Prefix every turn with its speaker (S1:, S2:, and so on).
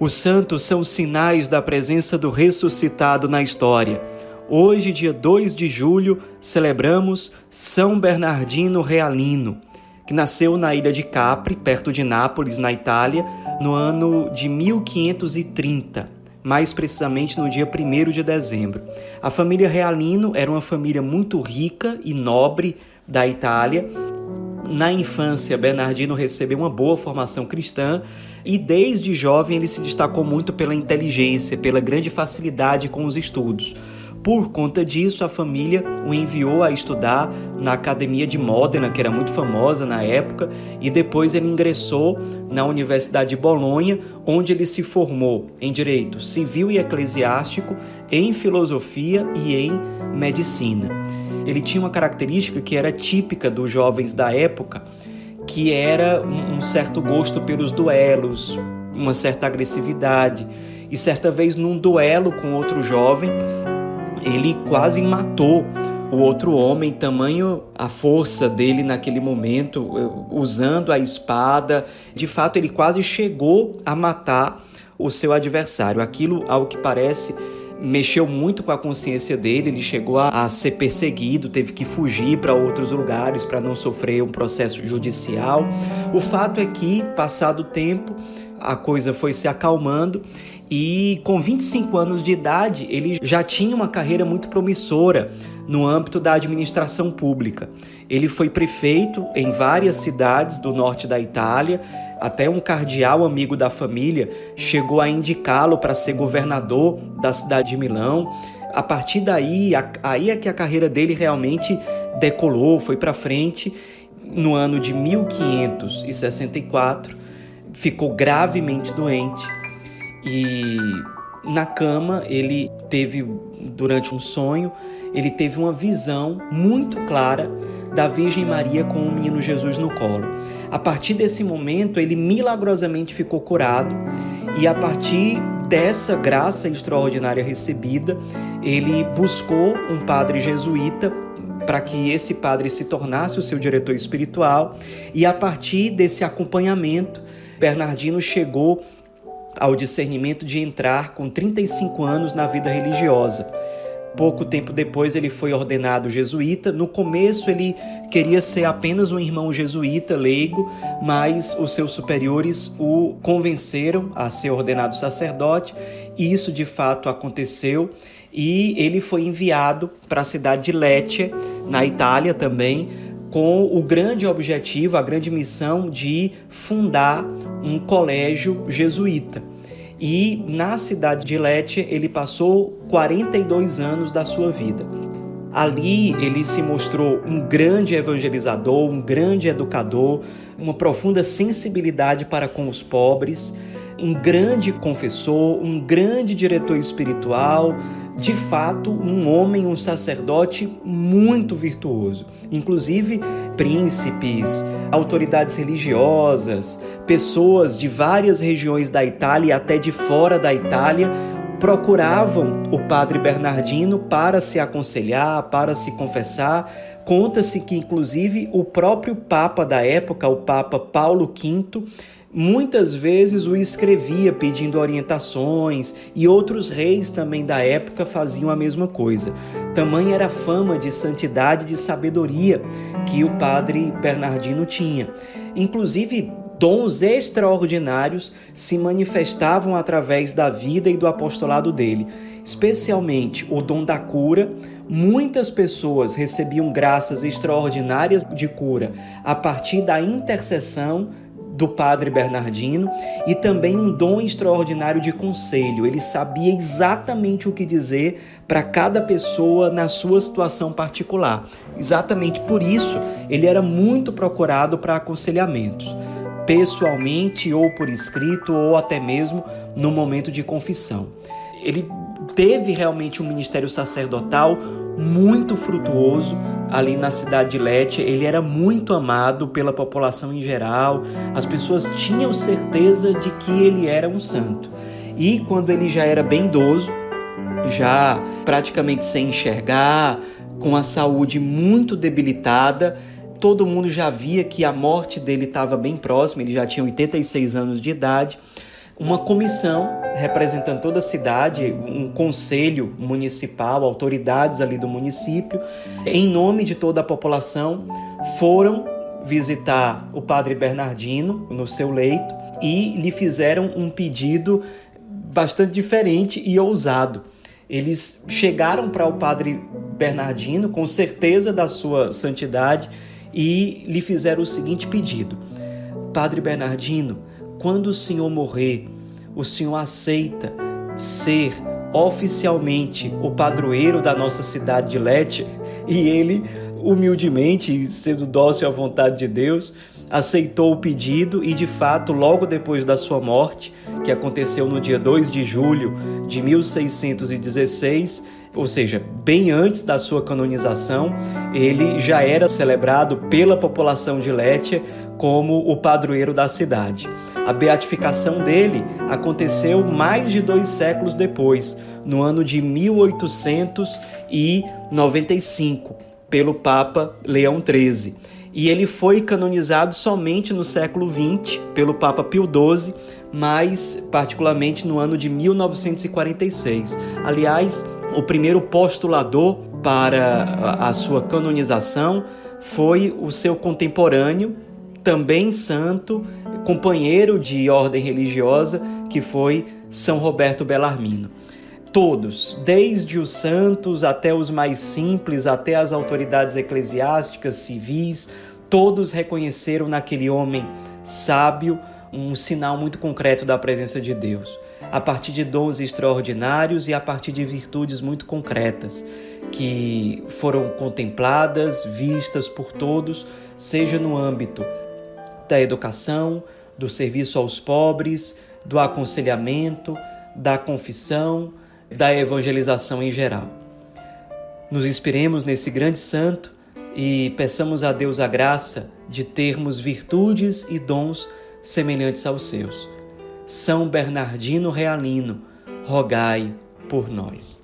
S1: Os santos são sinais da presença do ressuscitado na história. Hoje, dia 2 de julho, celebramos São Bernardino Realino, que nasceu na ilha de Capri, perto de Nápoles, na Itália, no ano de 1530, mais precisamente no dia 1 de dezembro. A família Realino era uma família muito rica e nobre da Itália na infância, Bernardino recebeu uma boa formação cristã e desde jovem ele se destacou muito pela inteligência, pela grande facilidade com os estudos. Por conta disso, a família o enviou a estudar na Academia de Módena, que era muito famosa na época, e depois ele ingressou na Universidade de Bolonha, onde ele se formou em direito civil e eclesiástico, em filosofia e em medicina ele tinha uma característica que era típica dos jovens da época, que era um certo gosto pelos duelos, uma certa agressividade. E certa vez, num duelo com outro jovem, ele quase matou o outro homem, tamanho a força dele naquele momento, usando a espada. De fato, ele quase chegou a matar o seu adversário. Aquilo, ao que parece, mexeu muito com a consciência dele, ele chegou a, a ser perseguido, teve que fugir para outros lugares para não sofrer um processo judicial. O fato é que, passado o tempo, a coisa foi se acalmando e com 25 anos de idade ele já tinha uma carreira muito promissora no âmbito da administração pública. Ele foi prefeito em várias cidades do norte da Itália, até um cardeal amigo da família chegou a indicá-lo para ser governador da cidade de Milão. A partir daí, aí é que a carreira dele realmente decolou, foi para frente. No ano de 1564, ficou gravemente doente. E na cama ele teve durante um sonho, ele teve uma visão muito clara da Virgem Maria com o menino Jesus no colo. A partir desse momento, ele milagrosamente ficou curado. E a partir dessa graça extraordinária recebida, ele buscou um padre jesuíta para que esse padre se tornasse o seu diretor espiritual. E a partir desse acompanhamento, Bernardino chegou ao discernimento de entrar com 35 anos na vida religiosa. Pouco tempo depois ele foi ordenado jesuíta. No começo ele queria ser apenas um irmão jesuíta leigo, mas os seus superiores o convenceram a ser ordenado sacerdote. E isso de fato aconteceu e ele foi enviado para a cidade de Lecce, na Itália também, com o grande objetivo, a grande missão de fundar um colégio jesuíta e na cidade de Lecce ele passou 42 anos da sua vida. Ali ele se mostrou um grande evangelizador, um grande educador, uma profunda sensibilidade para com os pobres, um grande confessor, um grande diretor espiritual, de fato, um homem, um sacerdote muito virtuoso. Inclusive, príncipes, autoridades religiosas, pessoas de várias regiões da Itália e até de fora da Itália procuravam o padre Bernardino para se aconselhar, para se confessar. Conta-se que, inclusive, o próprio Papa da época, o Papa Paulo V, muitas vezes o escrevia pedindo orientações e outros reis também da época faziam a mesma coisa. Tamanha era a fama de santidade e de sabedoria que o padre Bernardino tinha. Inclusive, dons extraordinários se manifestavam através da vida e do apostolado dele, especialmente o dom da cura. Muitas pessoas recebiam graças extraordinárias de cura a partir da intercessão do padre Bernardino e também um dom extraordinário de conselho. Ele sabia exatamente o que dizer para cada pessoa na sua situação particular. Exatamente por isso, ele era muito procurado para aconselhamentos, pessoalmente ou por escrito ou até mesmo no momento de confissão. Ele teve realmente um ministério sacerdotal muito frutuoso ali na cidade de Lete. Ele era muito amado pela população em geral. As pessoas tinham certeza de que ele era um santo. E quando ele já era bem idoso, já praticamente sem enxergar, com a saúde muito debilitada, todo mundo já via que a morte dele estava bem próxima, ele já tinha 86 anos de idade uma comissão representando toda a cidade, um conselho municipal, autoridades ali do município, em nome de toda a população, foram visitar o padre Bernardino no seu leito e lhe fizeram um pedido bastante diferente e ousado. Eles chegaram para o padre Bernardino com certeza da sua santidade e lhe fizeram o seguinte pedido: Padre Bernardino, quando o senhor morrer, o senhor aceita ser oficialmente o padroeiro da nossa cidade de Lete? E ele, humildemente, sendo dócil à vontade de Deus, aceitou o pedido e, de fato, logo depois da sua morte, que aconteceu no dia 2 de julho de 1616, ou seja, bem antes da sua canonização, ele já era celebrado pela população de Létia como o padroeiro da cidade. A beatificação dele aconteceu mais de dois séculos depois, no ano de 1895, pelo Papa Leão XIII. E ele foi canonizado somente no século XX pelo Papa Pio XII, mais particularmente no ano de 1946. Aliás, o primeiro postulador para a sua canonização foi o seu contemporâneo, também santo, companheiro de ordem religiosa, que foi São Roberto Bellarmino. Todos, desde os santos até os mais simples, até as autoridades eclesiásticas, civis, todos reconheceram naquele homem sábio um sinal muito concreto da presença de Deus a partir de dons extraordinários e a partir de virtudes muito concretas que foram contempladas, vistas por todos, seja no âmbito da educação, do serviço aos pobres, do aconselhamento, da confissão, da evangelização em geral. Nos inspiremos nesse grande santo e peçamos a Deus a graça de termos virtudes e dons semelhantes aos seus. São Bernardino Realino, rogai por nós.